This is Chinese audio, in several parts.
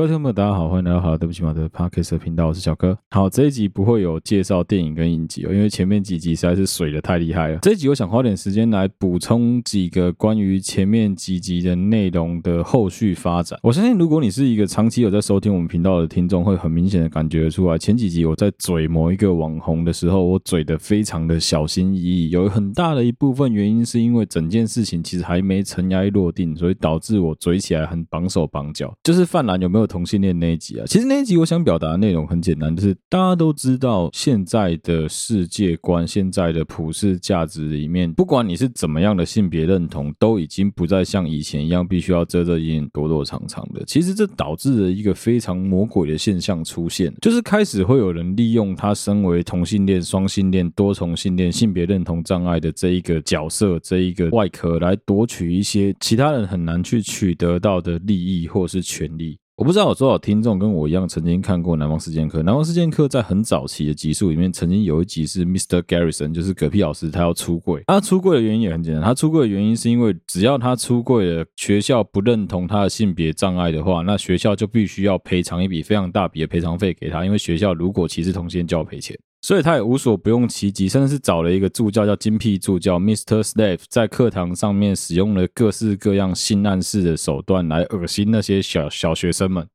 各位听众朋友，大家好，欢迎来到好对不起马的 Podcast 频道，我是小哥。好，这一集不会有介绍电影跟影集哦，因为前面几集实在是水的太厉害了。这一集我想花点时间来补充几个关于前面几集的内容的后续发展。我相信，如果你是一个长期有在收听我们频道的听众，会很明显的感觉出来，前几集我在嘴某一个网红的时候，我嘴的非常的小心翼翼，有很大的一部分原因是因为整件事情其实还没尘埃落定，所以导致我嘴起来很绑手绑脚。就是泛蓝有没有？同性恋那一集啊，其实那一集我想表达的内容很简单，就是大家都知道现在的世界观、现在的普世价值里面，不管你是怎么样的性别认同，都已经不再像以前一样必须要遮遮掩掩、躲躲藏藏的。其实这导致了一个非常魔鬼的现象出现，就是开始会有人利用他身为同性恋、双性恋、多重性恋、性别认同障碍的这一个角色、这一个外壳来夺取一些其他人很难去取得到的利益或是权利。我不知道有多少听众跟我一样曾经看过《南方四贱客》。《南方四贱客》在很早期的集数里面，曾经有一集是 Mr. Garrison，就是嗝屁老师，他要出柜。他出柜的原因也很简单，他出柜的原因是因为只要他出柜了，学校不认同他的性别障碍的话，那学校就必须要赔偿一笔非常大笔的赔偿费给他，因为学校如果歧视同性恋就要赔钱。所以他也无所不用其极，甚至是找了一个助教叫精辟助教 Mr. Slave，在课堂上面使用了各式各样性暗示的手段来恶心那些小小学生们。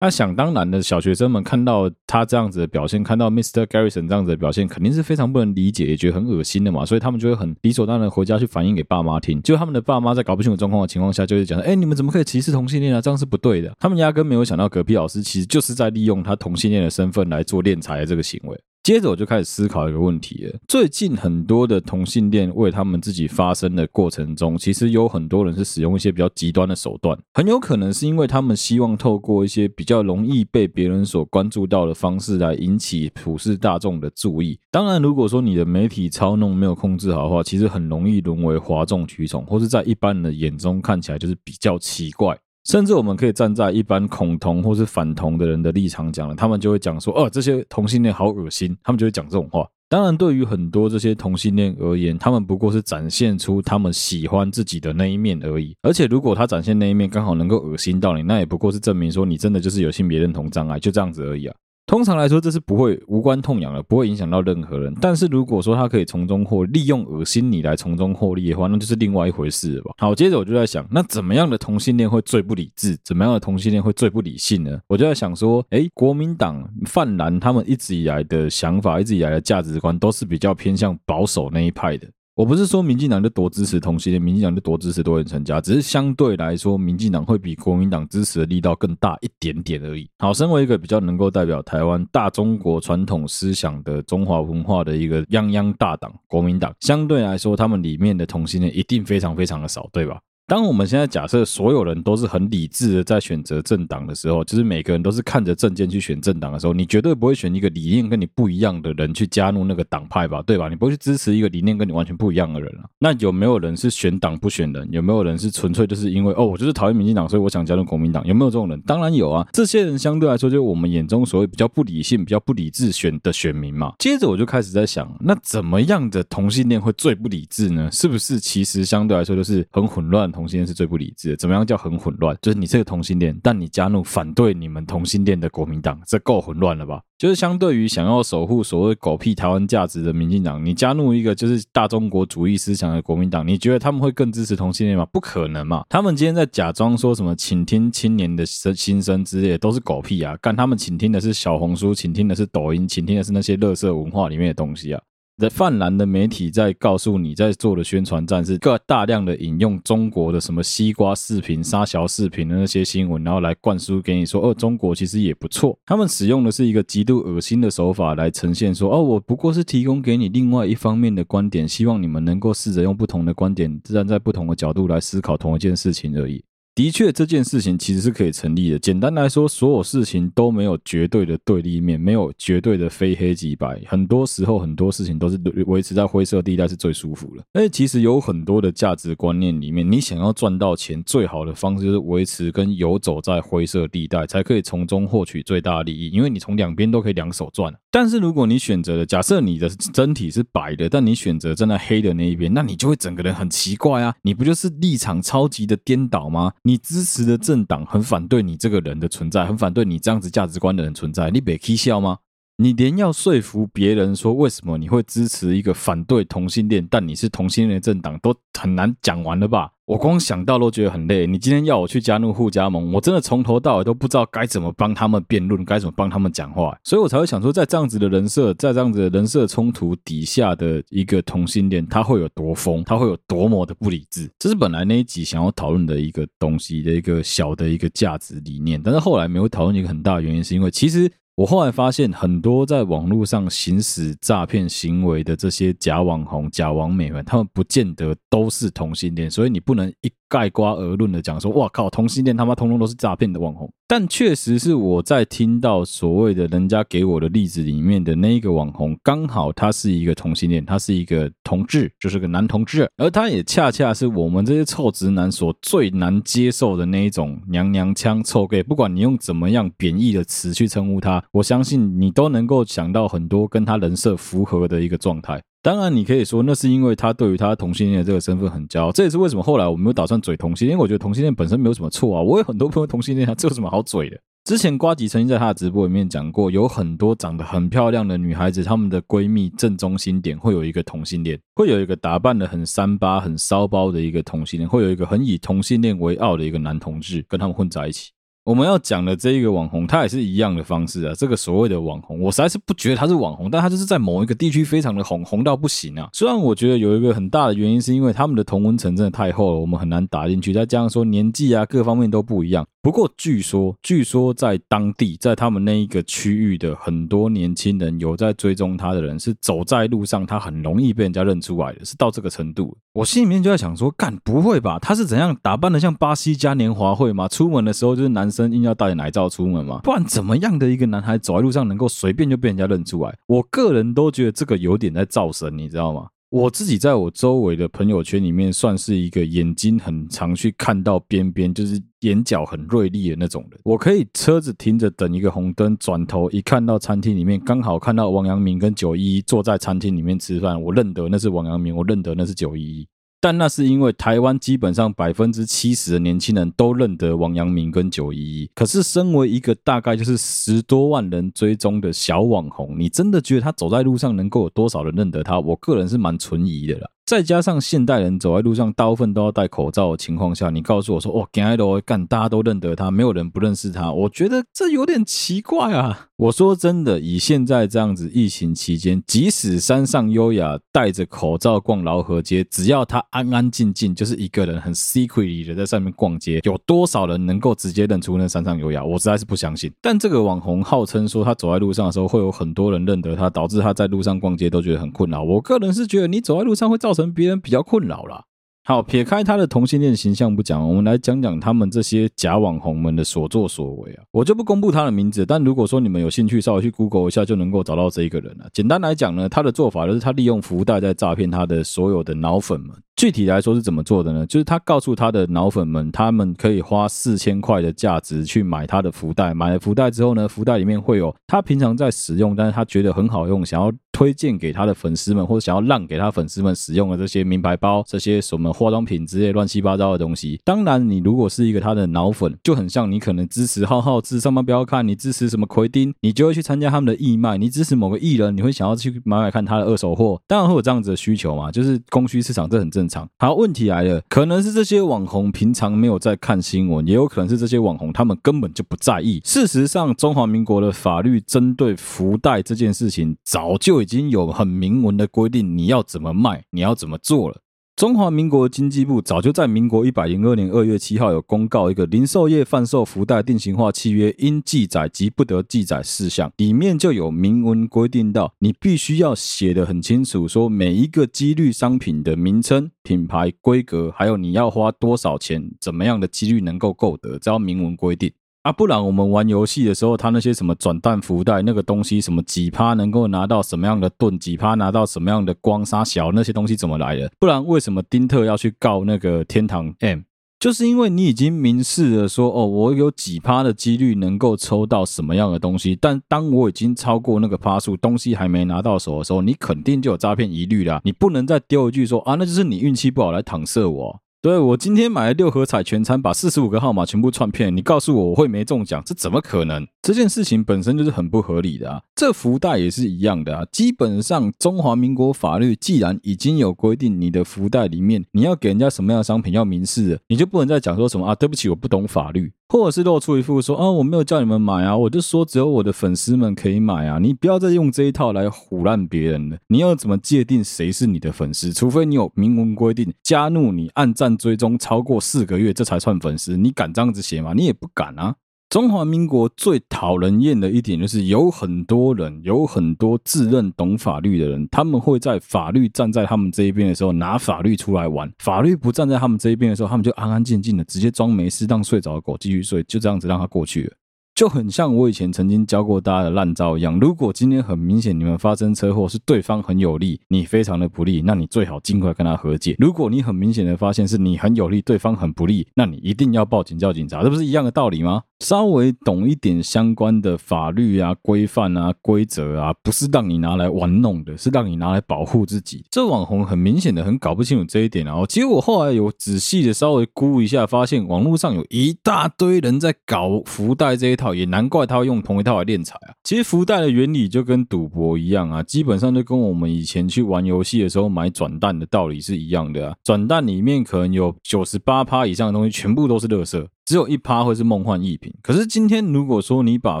那想当然的小学生们看到他这样子的表现，看到 Mr. Garrison 这样子的表现，肯定是非常不能理解，也觉得很恶心的嘛，所以他们就会很理所当然回家去反映给爸妈听。就他们的爸妈在搞不清楚状况的情况下，就会讲：“哎，你们怎么可以歧视同性恋啊？这样是不对的。”他们压根没有想到，隔壁老师其实就是在利用他同性恋的身份来做敛财的这个行为。接着我就开始思考一个问题了：最近很多的同性恋为他们自己发声的过程中，其实有很多人是使用一些比较极端的手段，很有可能是因为他们希望透过一些比较容易被别人所关注到的方式来引起普世大众的注意。当然，如果说你的媒体操弄没有控制好的话，其实很容易沦为哗众取宠，或是在一般人的眼中看起来就是比较奇怪。甚至我们可以站在一般恐同或是反同的人的立场讲了，他们就会讲说：“哦，这些同性恋好恶心。”他们就会讲这种话。当然，对于很多这些同性恋而言，他们不过是展现出他们喜欢自己的那一面而已。而且，如果他展现那一面刚好能够恶心到你，那也不过是证明说你真的就是有性别认同障碍，就这样子而已啊。通常来说，这是不会无关痛痒的，不会影响到任何人。但是如果说他可以从中获利用恶心你来从中获利的话，那就是另外一回事了吧。好，接着我就在想，那怎么样的同性恋会最不理智？怎么样的同性恋会最不理性呢？我就在想说，诶，国民党泛蓝他们一直以来的想法，一直以来的价值观，都是比较偏向保守那一派的。我不是说民进党就多支持同性恋，民进党就多支持多元成家，只是相对来说，民进党会比国民党支持的力道更大一点点而已。好，身为一个比较能够代表台湾大中国传统思想的中华文化的一个泱泱大党，国民党相对来说，他们里面的同性恋一定非常非常的少，对吧？当我们现在假设所有人都是很理智的在选择政党的时候，就是每个人都是看着政见去选政党的时候，你绝对不会选一个理念跟你不一样的人去加入那个党派吧，对吧？你不会去支持一个理念跟你完全不一样的人啊。那有没有人是选党不选人？有没有人是纯粹就是因为哦，我就是讨厌民进党，所以我想加入国民党？有没有这种人？当然有啊。这些人相对来说，就是我们眼中所谓比较不理性、比较不理智选的选民嘛。接着我就开始在想，那怎么样的同性恋会最不理智呢？是不是其实相对来说就是很混乱？同性恋是最不理智的，怎么样叫很混乱？就是你是个同性恋，但你加入反对你们同性恋的国民党，这够混乱了吧？就是相对于想要守护所谓狗屁台湾价值的民进党，你加入一个就是大中国主义思想的国民党，你觉得他们会更支持同性恋吗？不可能嘛！他们今天在假装说什么倾听青年的声心声之类，都是狗屁啊！干他们倾听的是小红书，倾听的是抖音，倾听的是那些乐色文化里面的东西啊！在泛蓝的媒体在告诉你，在做的宣传战是各大量的引用中国的什么西瓜视频、沙桥视频的那些新闻，然后来灌输给你说，哦，中国其实也不错。他们使用的是一个极度恶心的手法来呈现说，哦，我不过是提供给你另外一方面的观点，希望你们能够试着用不同的观点，站在不同的角度来思考同一件事情而已。的确，这件事情其实是可以成立的。简单来说，所有事情都没有绝对的对立面，没有绝对的非黑即白。很多时候，很多事情都是维持在灰色地带是最舒服的。而且，其实有很多的价值观念里面，你想要赚到钱，最好的方式就是维持跟游走在灰色地带，才可以从中获取最大利益。因为你从两边都可以两手赚。但是，如果你选择了，假设你的身体是白的，但你选择站在黑的那一边，那你就会整个人很奇怪啊！你不就是立场超级的颠倒吗？你支持的政党很反对你这个人的存在，很反对你这样子价值观的人存在，你别起笑吗？你连要说服别人说为什么你会支持一个反对同性恋，但你是同性恋政党，都很难讲完了吧？我光想到都觉得很累。你今天要我去加入互加盟，我真的从头到尾都不知道该怎么帮他们辩论，该怎么帮他们讲话，所以我才会想说，在这样子的人设，在这样子的人设冲突底下的一个同性恋，他会有多疯，他会有多么的不理智。这是本来那一集想要讨论的一个东西的一个小的一个价值理念，但是后来没有讨论一个很大的原因，是因为其实。我后来发现，很多在网络上行使诈骗行为的这些假网红、假网美们，他们不见得都是同性恋，所以你不能一概瓜而论的讲说，哇靠，同性恋他妈通通都是诈骗的网红。但确实是我在听到所谓的人家给我的例子里面的那一个网红，刚好他是一个同性恋，他是一个同志，就是个男同志，而他也恰恰是我们这些臭直男所最难接受的那一种娘娘腔臭 gay，不管你用怎么样贬义的词去称呼他。我相信你都能够想到很多跟他人设符合的一个状态。当然，你可以说那是因为他对于他同性恋这个身份很骄傲。这也是为什么后来我没有打算嘴同性恋，因为我觉得同性恋本身没有什么错啊。我有很多朋友同性恋，他这有什么好嘴的？之前瓜吉曾经在他的直播里面讲过，有很多长得很漂亮的女孩子，她们的闺蜜正中心点会有一个同性恋，会有一个打扮的很三八、很骚包的一个同性恋，会有一个很以同性恋为傲的一个男同志跟他们混在一起。我们要讲的这一个网红，他也是一样的方式啊。这个所谓的网红，我实在是不觉得他是网红，但他就是在某一个地区非常的红，红到不行啊。虽然我觉得有一个很大的原因，是因为他们的同温层真的太厚了，我们很难打进去。再加上说年纪啊，各方面都不一样。不过据说，据说在当地，在他们那一个区域的很多年轻人有在追踪他的人，是走在路上，他很容易被人家认出来的，是到这个程度。我心里面就在想说，干不会吧？他是怎样打扮的像巴西嘉年华会吗？出门的时候就是男生硬要带奶罩出门吗？不然怎么样的一个男孩走在路上能够随便就被人家认出来？我个人都觉得这个有点在造神，你知道吗？我自己在我周围的朋友圈里面，算是一个眼睛很常去看到边边，就是眼角很锐利的那种人。我可以车子停着等一个红灯，转头一看到餐厅里面刚好看到王阳明跟九一一坐在餐厅里面吃饭，我认得那是王阳明，我认得那是九一一。但那是因为台湾基本上百分之七十的年轻人都认得王阳明跟九一一。可是身为一个大概就是十多万人追踪的小网红，你真的觉得他走在路上能够有多少人认得他？我个人是蛮存疑的了。再加上现代人走在路上大部分都要戴口罩的情况下，你告诉我说，哦，干爱罗干，大家都认得他，没有人不认识他，我觉得这有点奇怪啊。我说真的，以现在这样子疫情期间，即使山上优雅戴着口罩逛劳河街，只要他安安静静，就是一个人很 secretly 的在上面逛街，有多少人能够直接认出那山上优雅？我实在是不相信。但这个网红号称说他走在路上的时候会有很多人认得他，导致他在路上逛街都觉得很困扰。我个人是觉得你走在路上会造造成。别人比较困扰啦。好，撇开他的同性恋形象不讲，我们来讲讲他们这些假网红们的所作所为啊。我就不公布他的名字，但如果说你们有兴趣，稍微去 Google 一下，就能够找到这一个人了。简单来讲呢，他的做法就是他利用福袋在诈骗他的所有的脑粉们。具体来说是怎么做的呢？就是他告诉他的脑粉们，他们可以花四千块的价值去买他的福袋。买了福袋之后呢，福袋里面会有他平常在使用，但是他觉得很好用，想要推荐给他的粉丝们，或者想要让给他粉丝们使用的这些名牌包、这些什么化妆品之类乱七八糟的东西。当然，你如果是一个他的脑粉，就很像你可能支持浩浩志上班不要看，你支持什么奎丁，你就会去参加他们的义卖。你支持某个艺人，你会想要去买买看他的二手货。当然会有这样子的需求嘛，就是供需市场，这很正正常。好，问题来了，可能是这些网红平常没有在看新闻，也有可能是这些网红他们根本就不在意。事实上，中华民国的法律针对福袋这件事情，早就已经有很明文的规定，你要怎么卖，你要怎么做了。中华民国经济部早就在民国一百零二年二月七号有公告一个零售业贩售福袋定型化契约应记载及不得记载事项，里面就有明文规定到，你必须要写得很清楚，说每一个几率商品的名称、品牌、规格，还有你要花多少钱，怎么样的几率能够购得，只要明文规定。啊，不然我们玩游戏的时候，他那些什么转蛋福袋那个东西，什么几趴能够拿到什么样的盾，几趴拿到什么样的光杀小那些东西怎么来的？不然为什么丁特要去告那个天堂 M？就是因为你已经明示了说，哦，我有几趴的几率能够抽到什么样的东西，但当我已经超过那个趴数，东西还没拿到手的时候，你肯定就有诈骗疑虑啦。你不能再丢一句说啊，那就是你运气不好来搪塞我。对，我今天买了六合彩全餐，把四十五个号码全部串片，你告诉我我会没中奖，这怎么可能？这件事情本身就是很不合理的啊！这福袋也是一样的啊。基本上中华民国法律既然已经有规定，你的福袋里面你要给人家什么样的商品要明示的，你就不能再讲说什么啊，对不起，我不懂法律，或者是露出一副说啊，我没有叫你们买啊，我就说只有我的粉丝们可以买啊，你不要再用这一套来唬烂别人了。你要怎么界定谁是你的粉丝？除非你有明文规定，加入你按赞追踪超过四个月，这才算粉丝。你敢这样子写吗？你也不敢啊。中华民国最讨人厌的一点就是，有很多人，有很多自认懂法律的人，他们会在法律站在他们这一边的时候拿法律出来玩；法律不站在他们这一边的时候，他们就安安静静的直接装没事，当睡着的狗继续睡，就这样子让它过去了。就很像我以前曾经教过大家的烂招一样。如果今天很明显你们发生车祸是对方很有利，你非常的不利，那你最好尽快跟他和解。如果你很明显的发现是你很有利，对方很不利，那你一定要报警叫警察，这不是一样的道理吗？稍微懂一点相关的法律啊、规范啊、规则啊，不是让你拿来玩弄的，是让你拿来保护自己。这网红很明显的很搞不清楚这一点啊。其实我后来有仔细的稍微估一下，发现网络上有一大堆人在搞福袋这一套。也难怪他会用同一套来练彩啊！其实福袋的原理就跟赌博一样啊，基本上就跟我们以前去玩游戏的时候买转蛋的道理是一样的啊。转蛋里面可能有九十八趴以上的东西全部都是乐色。只有一趴会是梦幻逸品。可是今天如果说你把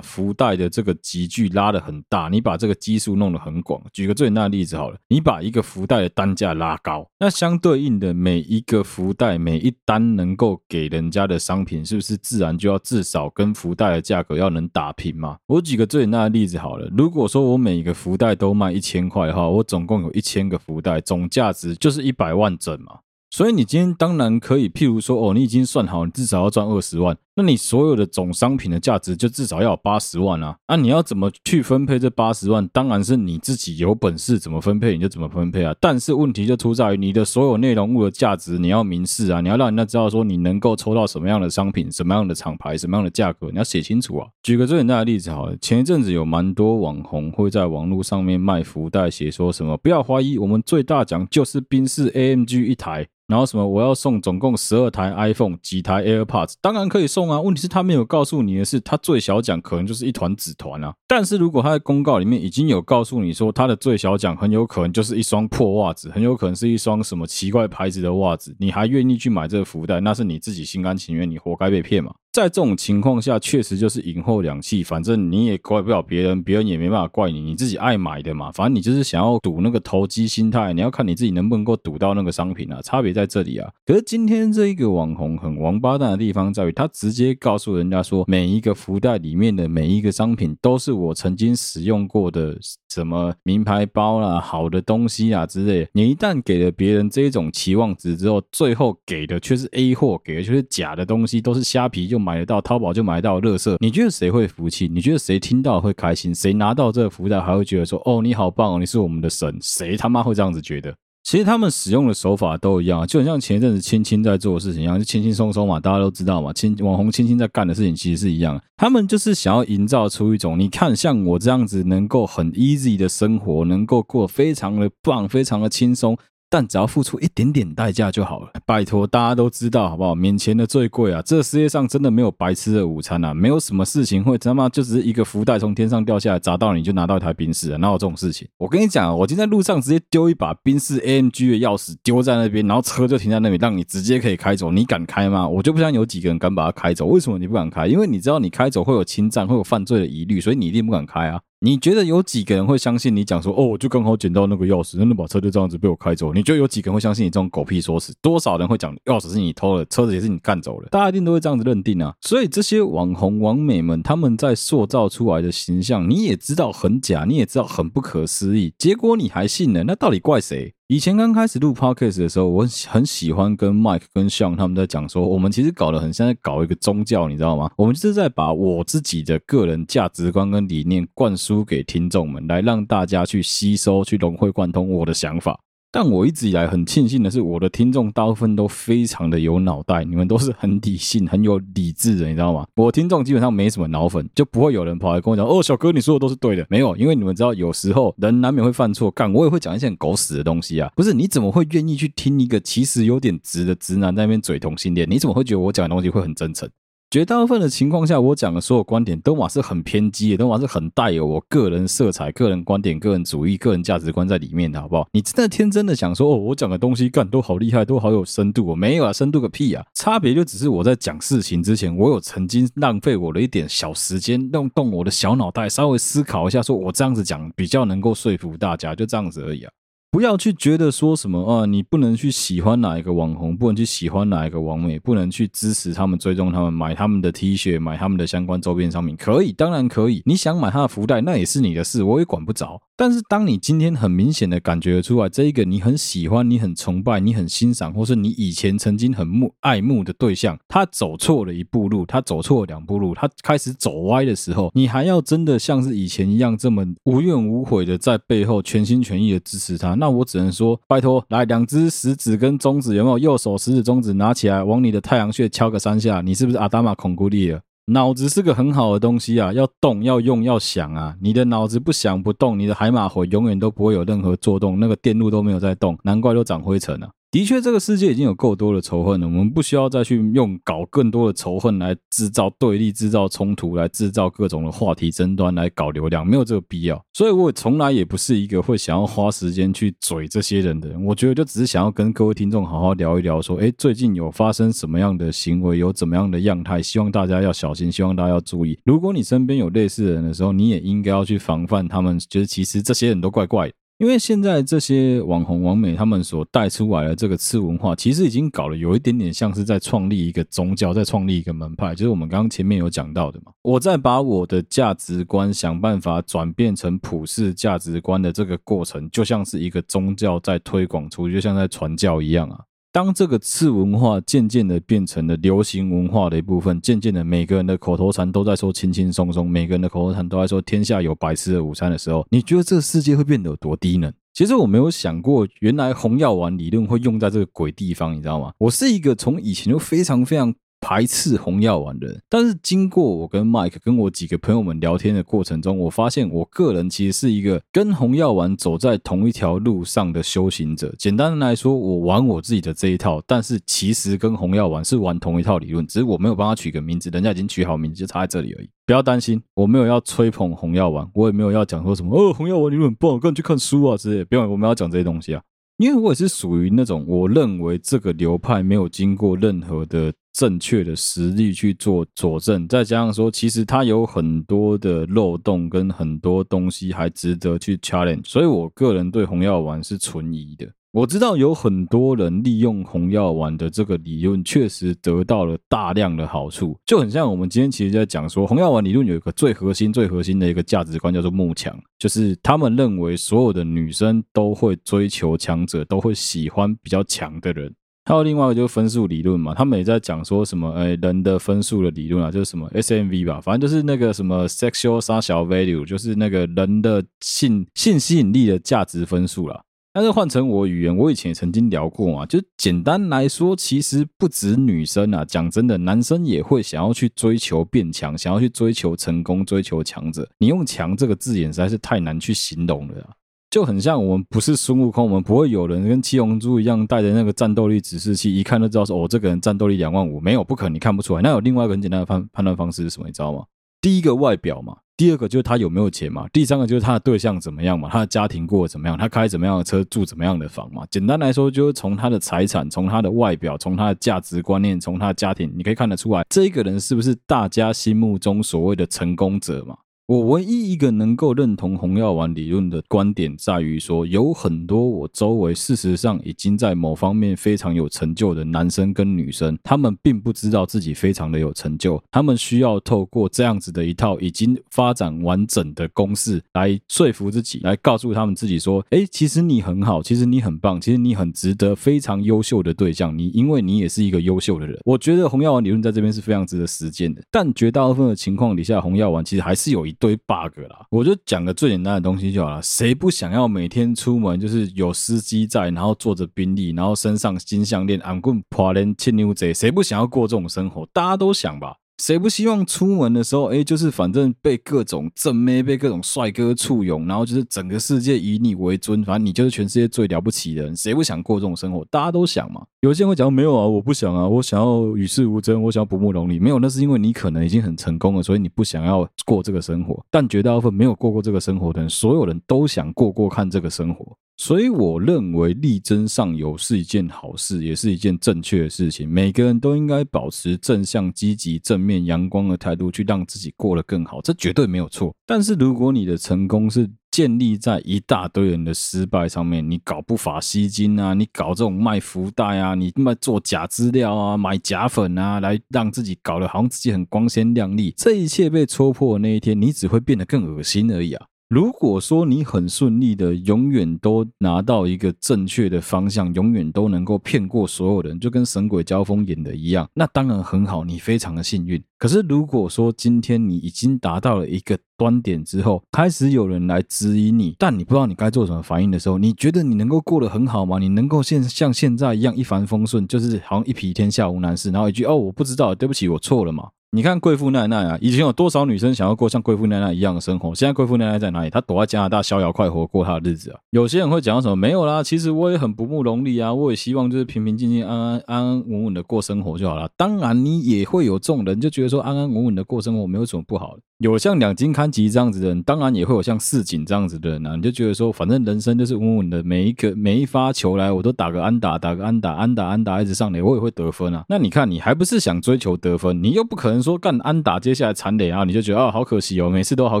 福袋的这个级距拉得很大，你把这个基数弄得很广，举个最简单的例子好了，你把一个福袋的单价拉高，那相对应的每一个福袋每一单能够给人家的商品，是不是自然就要至少跟福袋的价格要能打平嘛？我举个最简单的例子好了，如果说我每一个福袋都卖一千块的话，我总共有一千个福袋，总价值就是一百万整嘛。所以你今天当然可以，譬如说，哦，你已经算好，你至少要赚二十万。那你所有的总商品的价值就至少要有八十万啊！那、你要怎么去分配这八十万？当然是你自己有本事怎么分配你就怎么分配啊！但是问题就出在于你的所有内容物的价值你要明示啊！你要让人家知道说你能够抽到什么样的商品、什么样的厂牌、什么样的价格，你要写清楚啊！举个最简单的例子好了，前一阵子有蛮多网红会在网络上面卖福袋，写说什么不要怀疑，我们最大奖就是宾士 AMG 一台。然后什么？我要送总共十二台 iPhone，几台 AirPods，当然可以送啊。问题是，他没有告诉你的是，他最小奖可能就是一团纸团啊。但是如果他在公告里面已经有告诉你说，他的最小奖很有可能就是一双破袜子，很有可能是一双什么奇怪牌子的袜子，你还愿意去买这个福袋，那是你自己心甘情愿，你活该被骗嘛。在这种情况下，确实就是银后两气，反正你也怪不了别人，别人也没办法怪你，你自己爱买的嘛。反正你就是想要赌那个投机心态，你要看你自己能不能够赌到那个商品啊，差别在这里啊。可是今天这一个网红很王八蛋的地方在于，他直接告诉人家说，每一个福袋里面的每一个商品都是我曾经使用过的什么名牌包啦、好的东西啊之类。你一旦给了别人这种期望值之后，最后给的却是 A 货，给的却是假的东西，都是虾皮就。买得到淘宝就买得到乐色，你觉得谁会服气？你觉得谁听到会开心？谁拿到这个福袋还会觉得说：“哦，你好棒哦，你是我们的神。”谁他妈会这样子觉得？其实他们使用的手法都一样，就很像前一阵子青青在做的事情一样，就轻轻松松嘛，大家都知道嘛。青网红青青在干的事情其实是一样，他们就是想要营造出一种，你看像我这样子能够很 easy 的生活，能够过非常的棒，非常的轻松。但只要付出一点点代价就好了，拜托，大家都知道好不好？免钱的最贵啊！这世界上真的没有白吃的午餐啊！没有什么事情会他妈就只是一个福袋从天上掉下来砸到你就拿到一台宾士啊！哪有这种事情？我跟你讲，我今天在路上直接丢一把宾士 AMG 的钥匙丢在那边，然后车就停在那里，让你直接可以开走，你敢开吗？我就不相信有几个人敢把它开走。为什么你不敢开？因为你知道你开走会有侵占、会有犯罪的疑虑，所以你一定不敢开啊！你觉得有几个人会相信你讲说哦，我就刚好捡到那个钥匙，那那把车就这样子被我开走？你觉得有几个人会相信你这种狗屁说辞？多少人会讲钥匙是你偷的，车子也是你干走的？大家一定都会这样子认定啊！所以这些网红网美们他们在塑造出来的形象，你也知道很假，你也知道很不可思议，结果你还信了，那到底怪谁？以前刚开始录 podcast 的时候，我很喜欢跟 Mike 跟 Sean 他们在讲说，我们其实搞得很像在搞一个宗教，你知道吗？我们就是在把我自己的个人价值观跟理念灌输给听众们，来让大家去吸收、去融会贯通我的想法。但我一直以来很庆幸的是，我的听众大部分都非常的有脑袋，你们都是很理性、很有理智的，你知道吗？我听众基本上没什么脑粉，就不会有人跑来跟我讲：“哦，小哥，你说的都是对的。”没有，因为你们知道，有时候人难免会犯错，干我也会讲一些很狗屎的东西啊。不是，你怎么会愿意去听一个其实有点直的直男在那边嘴同性恋？你怎么会觉得我讲的东西会很真诚？绝大部分的情况下，我讲的所有观点都嘛是很偏激的，都嘛是很带有我个人色彩、个人观点、个人主义、个人价值观在里面的，好不好？你真的天真的想说，哦，我讲的东西干都好厉害，都好有深度，我没有啊，深度个屁啊！差别就只是我在讲事情之前，我有曾经浪费我的一点小时间，动动我的小脑袋，稍微思考一下，说我这样子讲比较能够说服大家，就这样子而已啊。不要去觉得说什么啊，你不能去喜欢哪一个网红，不能去喜欢哪一个网美，不能去支持他们、追踪他们、买他们的 T 恤、买他们的相关周边商品，可以，当然可以。你想买他的福袋，那也是你的事，我也管不着。但是，当你今天很明显的感觉出来，这一个你很喜欢、你很崇拜、你很欣赏，或是你以前曾经很慕爱慕的对象，他走错了一步路，他走错了两步路，他开始走歪的时候，你还要真的像是以前一样这么无怨无悔的在背后全心全意的支持他？那我只能说，拜托，来两只食指跟中指有没有？右手食指、中指拿起来，往你的太阳穴敲个三下，你是不是阿达玛孔古力了？脑子是个很好的东西啊，要动、要用、要想啊。你的脑子不想不动，你的海马回永远都不会有任何作动，那个电路都没有在动，难怪都长灰尘了。的确，这个世界已经有够多的仇恨了，我们不需要再去用搞更多的仇恨来制造对立、制造冲突、来制造各种的话题争端、来搞流量，没有这个必要。所以，我从来也不是一个会想要花时间去嘴这些人的人。我觉得，就只是想要跟各位听众好好聊一聊，说，诶，最近有发生什么样的行为，有怎么样的样态，希望大家要小心，希望大家要注意。如果你身边有类似的人的时候，你也应该要去防范他们。觉得其实这些人都怪怪。因为现在这些网红、网美他们所带出来的这个次文化，其实已经搞得有一点点像是在创立一个宗教，在创立一个门派，就是我们刚刚前面有讲到的嘛。我在把我的价值观想办法转变成普世价值观的这个过程，就像是一个宗教在推广出去，就像在传教一样啊。当这个次文化渐渐的变成了流行文化的一部分，渐渐的每个人的口头禅都在说轻轻松松，每个人的口头禅都在说天下有白吃的午餐的时候，你觉得这个世界会变得有多低呢？其实我没有想过，原来红药丸理论会用在这个鬼地方，你知道吗？我是一个从以前就非常非常。排斥红药丸的人，但是经过我跟 Mike 跟我几个朋友们聊天的过程中，我发现我个人其实是一个跟红药丸走在同一条路上的修行者。简单的来说，我玩我自己的这一套，但是其实跟红药丸是玩同一套理论，只是我没有帮他取个名字，人家已经取好名字，就差在这里而已。不要担心，我没有要吹捧红药丸，我也没有要讲说什么哦，红药丸理论很棒，赶紧去看书啊之类。不用，我们要讲这些东西啊。因为我也是属于那种，我认为这个流派没有经过任何的正确的实力去做佐证，再加上说，其实它有很多的漏洞跟很多东西还值得去 challenge，所以我个人对红药丸是存疑的。我知道有很多人利用红药丸的这个理论，确实得到了大量的好处，就很像我们今天其实在讲说，红药丸理论有一个最核心、最核心的一个价值观叫做慕强，就是他们认为所有的女生都会追求强者，都会喜欢比较强的人。还有另外一个就是分数理论嘛，他们也在讲说什么，哎，人的分数的理论啊，就是什么 SMV 吧，反正就是那个什么 sexual 三小 value，就是那个人的性性吸引力的价值分数啦。但是换成我语言，我以前也曾经聊过嘛，就简单来说，其实不止女生啊，讲真的，男生也会想要去追求变强，想要去追求成功，追求强者。你用“强”这个字眼实在是太难去形容了啊，就很像我们不是孙悟空，我们不会有人跟七龙珠一样带着那个战斗力指示器，一看就知道说哦，这个人战斗力两万五，没有，不可能，你看不出来。那有另外一个很简单的判判断方式是什么？你知道吗？第一个外表嘛。第二个就是他有没有钱嘛，第三个就是他的对象怎么样嘛，他的家庭过得怎么样，他开怎么样的车，住怎么样的房嘛。简单来说，就是从他的财产，从他的外表，从他的价值观念，从他的家庭，你可以看得出来，这个人是不是大家心目中所谓的成功者嘛。我唯一一个能够认同红药丸理论的观点，在于说，有很多我周围事实上已经在某方面非常有成就的男生跟女生，他们并不知道自己非常的有成就，他们需要透过这样子的一套已经发展完整的公式来说服自己，来告诉他们自己说，诶，其实你很好，其实你很棒，其实你很值得非常优秀的对象，你因为你也是一个优秀的人。我觉得红药丸理论在这边是非常值得实践的，但绝大部分的情况底下，红药丸其实还是有一。堆 bug 啦。我就讲个最简单的东西就好了。谁不想要每天出门就是有司机在，然后坐着宾利，然后身上金项链、昂棍、破链、青牛仔？谁不想要过这种生活？大家都想吧。谁不希望出门的时候，哎，就是反正被各种正妹、被各种帅哥簇拥，然后就是整个世界以你为尊，反正你就是全世界最了不起的人。谁不想过这种生活？大家都想嘛。有些人会讲没有啊，我不想啊，我想要与世无争，我想要不慕荣利。没有，那是因为你可能已经很成功了，所以你不想要过这个生活。但绝大部分没有过过这个生活的人，所有人都想过过看这个生活。所以我认为力争上游是一件好事，也是一件正确的事情。每个人都应该保持正向、积极、正面、阳光的态度，去让自己过得更好，这绝对没有错。但是如果你的成功是建立在一大堆人的失败上面，你搞不法吸金啊，你搞这种卖福袋啊，你卖做假资料啊，买假粉啊，来让自己搞得好像自己很光鲜亮丽，这一切被戳破的那一天，你只会变得更恶心而已啊。如果说你很顺利的，永远都拿到一个正确的方向，永远都能够骗过所有人，就跟神鬼交锋演的一样，那当然很好，你非常的幸运。可是如果说今天你已经达到了一个端点之后，开始有人来质疑你，但你不知道你该做什么反应的时候，你觉得你能够过得很好吗？你能够现像现在一样一帆风顺，就是好像一匹天下无难事，然后一句哦，我不知道，对不起，我错了嘛。你看贵妇奈奈啊，以前有多少女生想要过像贵妇奈奈一样的生活？现在贵妇奈奈在哪里？她躲在加拿大逍遥快活过她的日子啊。有些人会讲什么？没有啦，其实我也很不慕荣利啊，我也希望就是平平静静、安安安安稳稳的过生活就好了。当然，你也会有这种人，就觉得说安安稳稳的过生活没有什么不好。有像两金刊集这样子的人，当然也会有像市井这样子的人啊。你就觉得说，反正人生就是稳稳的，每一个每一发球来，我都打个安打，打个安打，安打安打一直上垒，我也会得分啊。那你看，你还不是想追求得分？你又不可能说干安打，接下来残垒，啊你就觉得啊，好可惜哦，每次都好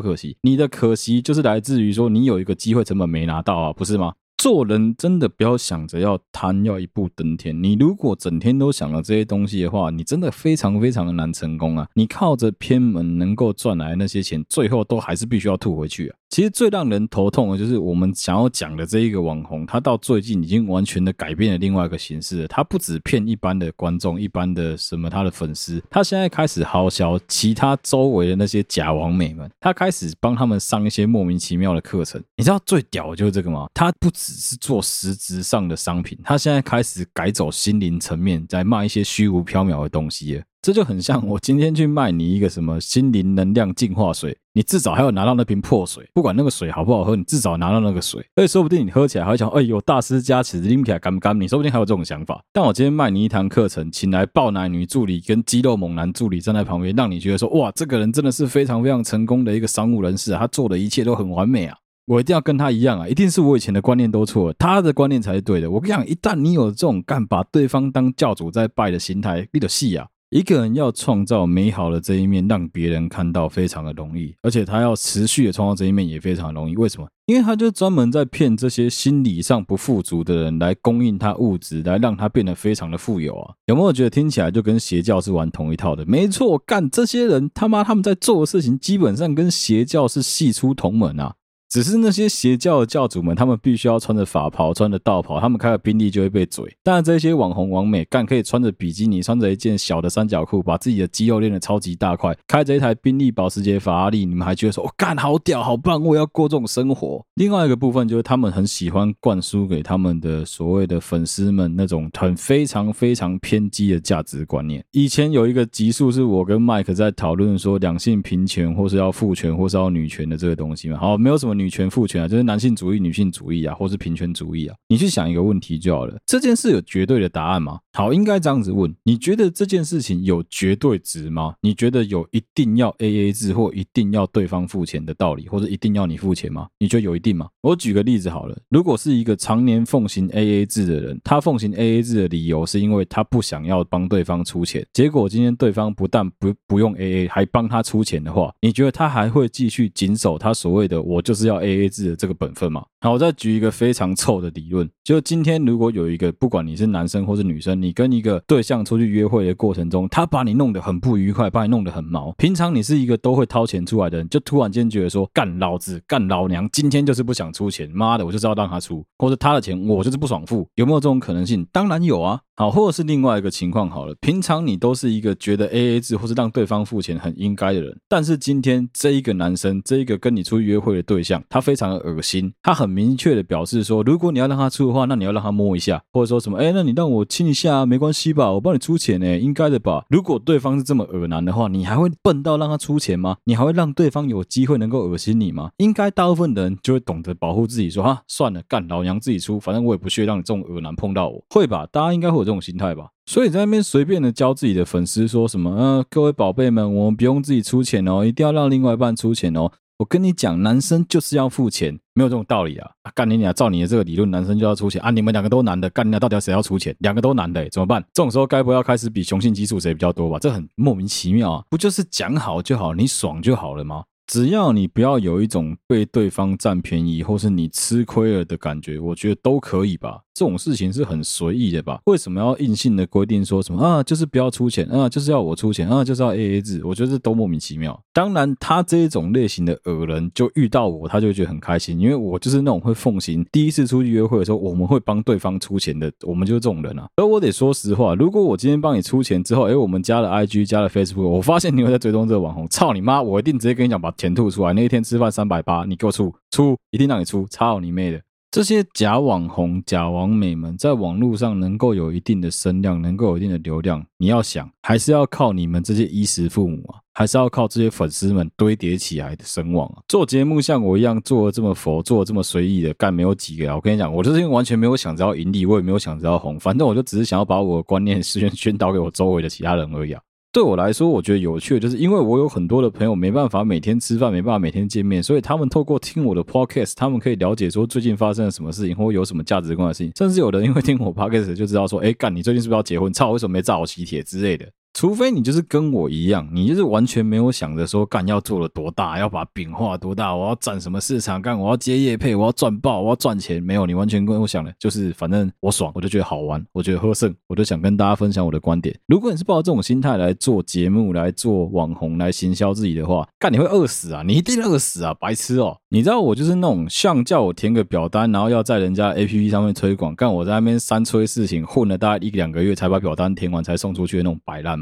可惜。你的可惜就是来自于说，你有一个机会成本没拿到啊，不是吗？做人真的不要想着要贪，要一步登天。你如果整天都想了这些东西的话，你真的非常非常的难成功啊！你靠着偏门能够赚来那些钱，最后都还是必须要吐回去啊！其实最让人头痛的就是我们想要讲的这一个网红，他到最近已经完全的改变了另外一个形式。他不只骗一般的观众、一般的什么他的粉丝，他现在开始豪销其他周围的那些假网美们，他开始帮他们上一些莫名其妙的课程。你知道最屌的就是这个吗？他不止只是做实质上的商品，他现在开始改走心灵层面，在卖一些虚无缥缈的东西。这就很像我今天去卖你一个什么心灵能量净化水，你至少还要拿到那瓶破水，不管那个水好不好喝，你至少拿到那个水。而且说不定你喝起来还想，哎呦，大师加持，拎起来干不干？你说不定还有这种想法。但我今天卖你一堂课程，请来爆奶女助理跟肌肉猛男助理站在旁边，让你觉得说，哇，这个人真的是非常非常成功的一个商务人士，他做的一切都很完美啊。我一定要跟他一样啊！一定是我以前的观念都错，他的观念才是对的。我跟你讲，一旦你有这种干把对方当教主在拜的心态，你的戏啊！一个人要创造美好的这一面，让别人看到非常的容易，而且他要持续的创造这一面也非常的容易。为什么？因为他就专门在骗这些心理上不富足的人，来供应他物质，来让他变得非常的富有啊！有没有觉得听起来就跟邪教是玩同一套的？没错，干这些人他妈他们在做的事情，基本上跟邪教是系出同门啊！只是那些邪教的教主们，他们必须要穿着法袍、穿着道袍，他们开了宾利就会被嘴。但，这些网红网美干可以穿着比基尼，穿着一件小的三角裤，把自己的肌肉练得超级大块，开着一台宾利、保时捷、法拉利，你们还觉得说，我、哦、干好屌、好棒，我要过这种生活。另外一个部分就是他们很喜欢灌输给他们的所谓的粉丝们那种很非常非常偏激的价值观念。以前有一个集数是我跟麦克在讨论说两性平权，或是要父权，或是要女权的这个东西嘛。好，没有什么。女权、父权啊，就是男性主义、女性主义啊，或是平权主义啊。你去想一个问题就好了，这件事有绝对的答案吗？好，应该这样子问：你觉得这件事情有绝对值吗？你觉得有一定要 AA 制或一定要对方付钱的道理，或者一定要你付钱吗？你觉得有一定吗？我举个例子好了，如果是一个常年奉行 AA 制的人，他奉行 AA 制的理由是因为他不想要帮对方出钱，结果今天对方不但不不用 AA，还帮他出钱的话，你觉得他还会继续谨守他所谓的“我就是要”？要 A A 制的这个本分吗？好，我再举一个非常臭的理论，就今天如果有一个，不管你是男生或是女生，你跟一个对象出去约会的过程中，他把你弄得很不愉快，把你弄得很毛。平常你是一个都会掏钱出来的人，就突然间觉得说，干老子干老娘，今天就是不想出钱，妈的，我就是要让他出，或者他的钱我就是不爽付，有没有这种可能性？当然有啊。好，或者是另外一个情况好了，平常你都是一个觉得 AA 制或是让对方付钱很应该的人，但是今天这一个男生，这一个跟你出去约会的对象，他非常的恶心，他很明确的表示说，如果你要让他出的话，那你要让他摸一下，或者说什么，哎，那你让我亲一下啊，没关系吧，我帮你出钱呢，应该的吧。如果对方是这么恶男的话，你还会笨到让他出钱吗？你还会让对方有机会能够恶心你吗？应该大部分的人就会懂得保护自己，说哈，算了，干老娘自己出，反正我也不屑让你这种恶男碰到我，会吧？大家应该会有这种心态吧？所以在那边随便的教自己的粉丝说什么，嗯、呃，各位宝贝们，我们不用自己出钱哦，一定要让另外一半出钱哦。我跟你讲，男生就是要付钱，没有这种道理啊！干你俩，照你的这个理论，男生就要出钱啊？你们两个都男的，干你俩到底要谁要出钱？两个都男的，怎么办？这种时候该不要开始比雄性激素谁比较多吧？这很莫名其妙啊！不就是讲好就好，你爽就好了吗？只要你不要有一种被对方占便宜或是你吃亏了的感觉，我觉得都可以吧。这种事情是很随意的吧？为什么要硬性的规定说什么啊？就是不要出钱啊？就是要我出钱啊？就是要 AA 制？我觉得这都莫名其妙。当然，他这种类型的恶人就遇到我，他就觉得很开心，因为我就是那种会奉行第一次出去约会的时候，我们会帮对方出钱的，我们就是这种人啊。而我得说实话，如果我今天帮你出钱之后，哎，我们加了 IG，加了 Facebook，我发现你有在追踪这个网红，操你妈！我一定直接跟你讲，把钱吐出来。那一天吃饭三百八，你给我出出，一定让你出，操你妹的！这些假网红、假网美们在网络上能够有一定的声量，能够有一定的流量，你要想，还是要靠你们这些衣食父母啊，还是要靠这些粉丝们堆叠起来的声望啊。做节目像我一样做的这么佛，做的这么随意的干，没有几个啊。我跟你讲，我就是因为完全没有想着要盈利，我也没有想着要红，反正我就只是想要把我的观念宣 宣导给我周围的其他人而已啊。对我来说，我觉得有趣的就是，因为我有很多的朋友没办法每天吃饭，没办法每天见面，所以他们透过听我的 podcast，他们可以了解说最近发生了什么事情，或有什么价值观的事情。甚至有的人因为听我 podcast 就知道说，哎，干，你最近是不是要结婚？操，为什么没炸我喜帖之类的？除非你就是跟我一样，你就是完全没有想着说干要做了多大，要把饼画多大，我要占什么市场，干我要接业配，我要赚爆，我要赚钱。没有，你完全跟我想的，就是反正我爽，我就觉得好玩，我觉得喝剩，我就想跟大家分享我的观点。如果你是抱着这种心态来做节目、来做网红、来行销自己的话，干你会饿死啊！你一定饿死啊！白痴哦！你知道我就是那种像叫我填个表单，然后要在人家 APP 上面推广，干我在那边三催四请，混了大概一两个月才把表单填完，才送出去的那种摆烂。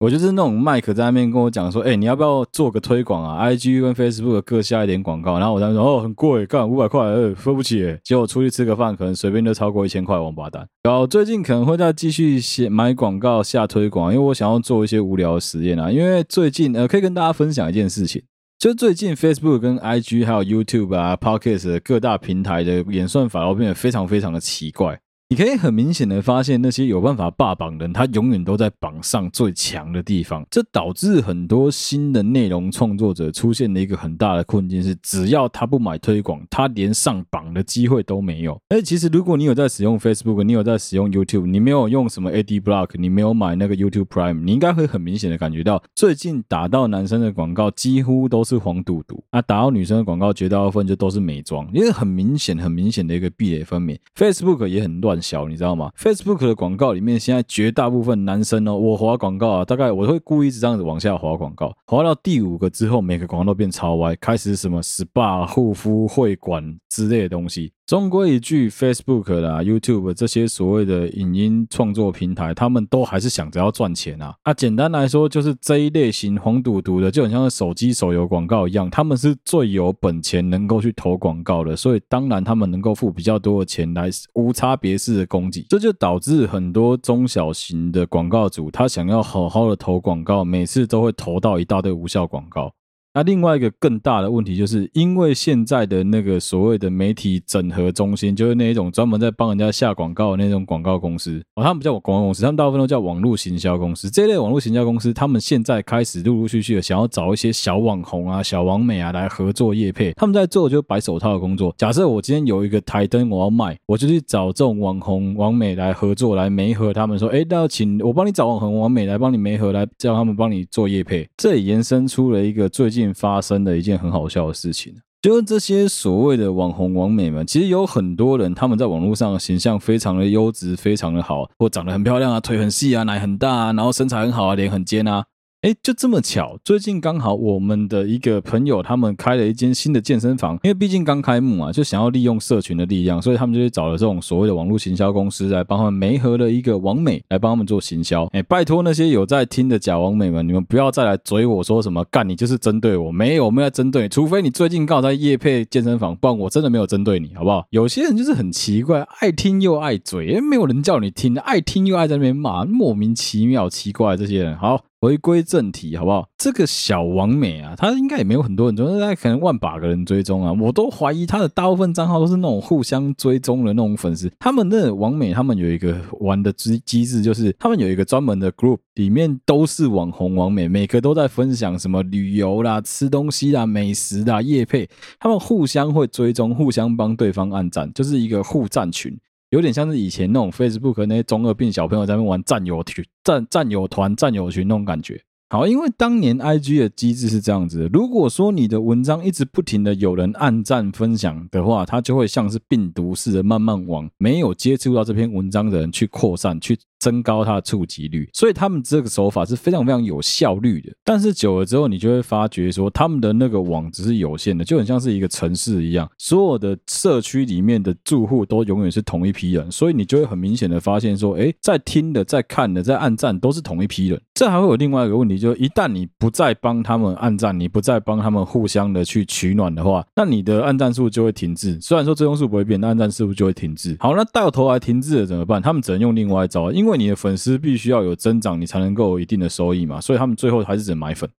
我就是那种麦克在那边跟我讲说，哎，你要不要做个推广啊？IG 跟 Facebook 各下一点广告，然后我在说，哦，很贵，干五百块，呃，付不起。结果出去吃个饭，可能随便就超过一千块，王八蛋。然后最近可能会再继续写买广告下推广，因为我想要做一些无聊的实验啊。因为最近呃，可以跟大家分享一件事情，就最近 Facebook 跟 IG 还有 YouTube 啊、Podcast 各大平台的演算法都变得非常非常的奇怪。你可以很明显的发现，那些有办法霸榜的人，他永远都在榜上最强的地方。这导致很多新的内容创作者出现了一个很大的困境，是只要他不买推广，他连上榜的机会都没有。哎，其实如果你有在使用 Facebook，你有在使用 YouTube，你没有用什么 Ad Block，你没有买那个 YouTube Prime，你应该会很明显的感觉到，最近打到男生的广告几乎都是黄赌毒啊，打到女生的广告绝大部分就都是美妆，因为很明显、很明显的一个壁垒分明。Facebook 也很乱。小，你知道吗？Facebook 的广告里面，现在绝大部分男生哦，我滑广告啊，大概我会故意这样子往下滑广告，滑到第五个之后，每个广告都变超歪，开始什么 SPA、护肤、会馆之类的东西。终归一句，Facebook 啦、YouTube 这些所谓的影音创作平台，他们都还是想着要赚钱啊。啊，简单来说，就是这一类型黄赌毒的，就很像是手机手游广告一样，他们是最有本钱能够去投广告的，所以当然他们能够付比较多的钱来无差别式的攻击，这就导致很多中小型的广告主，他想要好好的投广告，每次都会投到一大堆无效广告。那另外一个更大的问题，就是因为现在的那个所谓的媒体整合中心，就是那一种专门在帮人家下广告的那种广告公司哦，他们不叫广告公司，他们大部分都叫网络行销公司。这类网络行销公司，他们现在开始陆陆续续的想要找一些小网红啊、小网美啊来合作业配。他们在做就是白手套的工作。假设我今天有一个台灯我要卖，我就去找这种网红、网美来合作，来媒合他们说，哎，那要请我帮你找网红、网美来帮你媒合，来叫他们帮你做业配。这也延伸出了一个最近。发生了一件很好笑的事情。就是这些所谓的网红网美们，其实有很多人他们在网络上的形象非常的优质，非常的好，或长得很漂亮啊，腿很细啊，奶很大啊，然后身材很好啊，脸很尖啊。哎，就这么巧，最近刚好我们的一个朋友他们开了一间新的健身房，因为毕竟刚开幕嘛，就想要利用社群的力量，所以他们就去找了这种所谓的网络行销公司来帮他们媒合了一个王美来帮他们做行销。哎，拜托那些有在听的假王美们，你们不要再来追我说什么干你就是针对我，没有，我没有针对你，除非你最近刚好在夜配健身房，不然我真的没有针对你，好不好？有些人就是很奇怪，爱听又爱嘴，哎，没有人叫你听，爱听又爱在那边骂，莫名其妙奇怪这些人，好。回归正题，好不好？这个小王美啊，他应该也没有很多人追，大概可能万把个人追踪啊。我都怀疑他的大部分账号都是那种互相追踪的那种粉丝。他们的王美，他们有一个玩的机机制，就是他们有一个专门的 group，里面都是网红王美，每个都在分享什么旅游啦、吃东西啦、美食啦、夜配，他们互相会追踪，互相帮对方按赞，就是一个互赞群。有点像是以前那种 Facebook 那些中二病小朋友在那玩战友群、战战友团、战友群那种感觉。好，因为当年 IG 的机制是这样子：如果说你的文章一直不停的有人按赞分享的话，它就会像是病毒似的慢慢往没有接触到这篇文章的人去扩散去。增高它的触及率，所以他们这个手法是非常非常有效率的。但是久了之后，你就会发觉说，他们的那个网只是有限的，就很像是一个城市一样，所有的社区里面的住户都永远是同一批人，所以你就会很明显的发现说，诶，在听的、在看的、在按赞都是同一批人。这还会有另外一个问题，就是一旦你不再帮他们按赞，你不再帮他们互相的去取暖的话，那你的按赞数就会停滞。虽然说追踪数不会变，但按赞数就会停滞。好，那到头来停滞了怎么办？他们只能用另外一招，因为因为你的粉丝必须要有增长，你才能够有一定的收益嘛，所以他们最后还是只能买粉。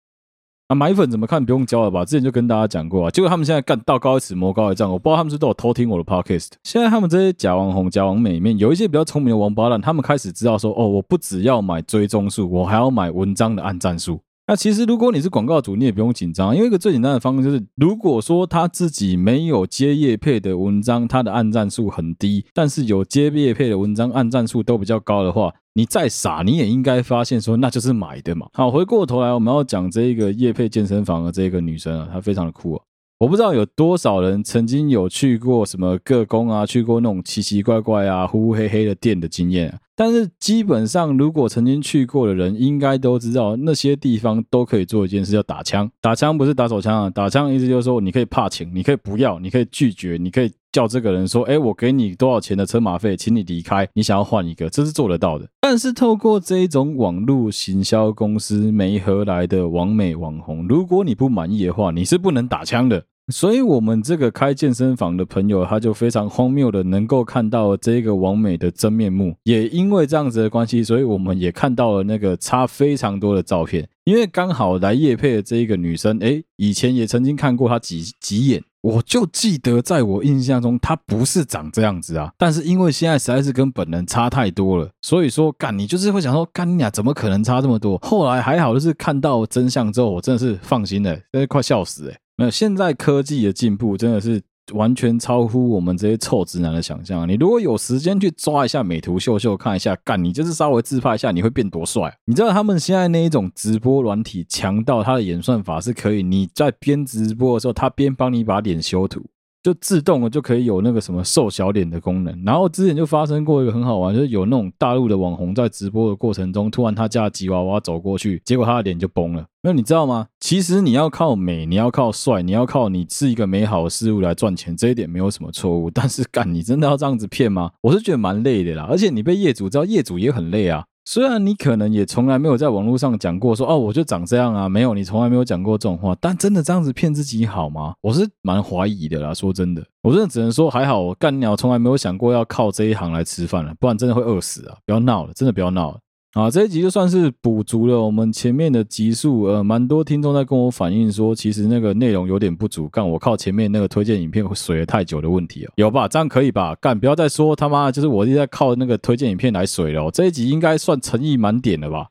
啊，买粉怎么看？不用教了吧？之前就跟大家讲过啊。结果他们现在干道高一尺，魔高一丈。我不知道他们是都有偷听我的 podcast。现在他们这些假网红、假网美里面，有一些比较聪明的王八蛋，他们开始知道说，哦，我不只要买追踪数，我还要买文章的按赞数。那其实，如果你是广告主，你也不用紧张，因为一个最简单的方式就是，如果说他自己没有接业配的文章，他的按赞数很低，但是有接业配的文章，按赞数都比较高的话，你再傻，你也应该发现说，那就是买的嘛。好，回过头来，我们要讲这一个业配健身房的这个女生啊，她非常的酷啊。我不知道有多少人曾经有去过什么各工啊，去过那种奇奇怪怪啊、呼呼黑黑的店的经验。但是基本上，如果曾经去过的人，应该都知道那些地方都可以做一件事，叫打枪。打枪不是打手枪啊，打枪意思就是说，你可以怕请，你可以不要，你可以拒绝，你可以叫这个人说：“哎，我给你多少钱的车马费，请你离开。”你想要换一个，这是做得到的。但是透过这种网络行销公司媒合来的网美网红，如果你不满意的话，你是不能打枪的。所以，我们这个开健身房的朋友，他就非常荒谬的能够看到这个王美的真面目。也因为这样子的关系，所以我们也看到了那个差非常多的照片。因为刚好来夜配的这一个女生，诶，以前也曾经看过她几几眼，我就记得在我印象中，她不是长这样子啊。但是因为现在实在是跟本人差太多了，所以说干你就是会想说，干你俩怎么可能差这么多？后来还好，就是看到真相之后，我真的是放心了，真是快笑死诶。那现在科技的进步真的是完全超乎我们这些臭直男的想象。你如果有时间去抓一下美图秀秀看一下，干你就是稍微自拍一下，你会变多帅？你知道他们现在那一种直播软体强到它的演算法是可以，你在边直播的时候，它边帮你把脸修图。就自动的就可以有那个什么瘦小脸的功能，然后之前就发生过一个很好玩，就是有那种大陆的网红在直播的过程中，突然他家的吉娃娃走过去，结果他的脸就崩了。那你知道吗？其实你要靠美，你要靠帅，你要靠你是一个美好的事物来赚钱，这一点没有什么错误。但是干，你真的要这样子骗吗？我是觉得蛮累的啦，而且你被业主知道，业主也很累啊。虽然你可能也从来没有在网络上讲过说哦，我就长这样啊，没有，你从来没有讲过这种话，但真的这样子骗自己好吗？我是蛮怀疑的啦。说真的，我真的只能说还好，我干鸟从来没有想过要靠这一行来吃饭了，不然真的会饿死啊！不要闹了，真的不要闹了。啊，这一集就算是补足了我们前面的集数，呃，蛮多听众在跟我反映说，其实那个内容有点不足，干我靠前面那个推荐影片水了太久的问题啊，有吧？这样可以吧？干不要再说他妈就是我一直在靠那个推荐影片来水了，这一集应该算诚意满点了吧？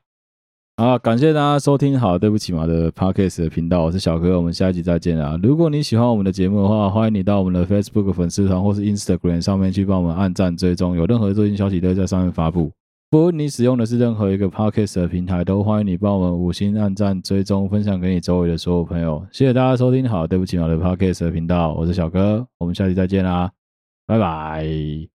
啊，感谢大家收听好，对不起嘛的 Podcast 的频道，我是小哥，我们下一集再见啊！如果你喜欢我们的节目的话，欢迎你到我们的 Facebook 粉丝团或是 Instagram 上面去帮我们按赞追踪，有任何最新消息都会在上面发布。不论你使用的是任何一个 Podcast 的平台，都欢迎你帮我们五星按赞、追踪、分享给你周围的所有朋友。谢谢大家收听，好，对不起，我的 Podcast 的频道，我是小哥，我们下期再见啦，拜拜。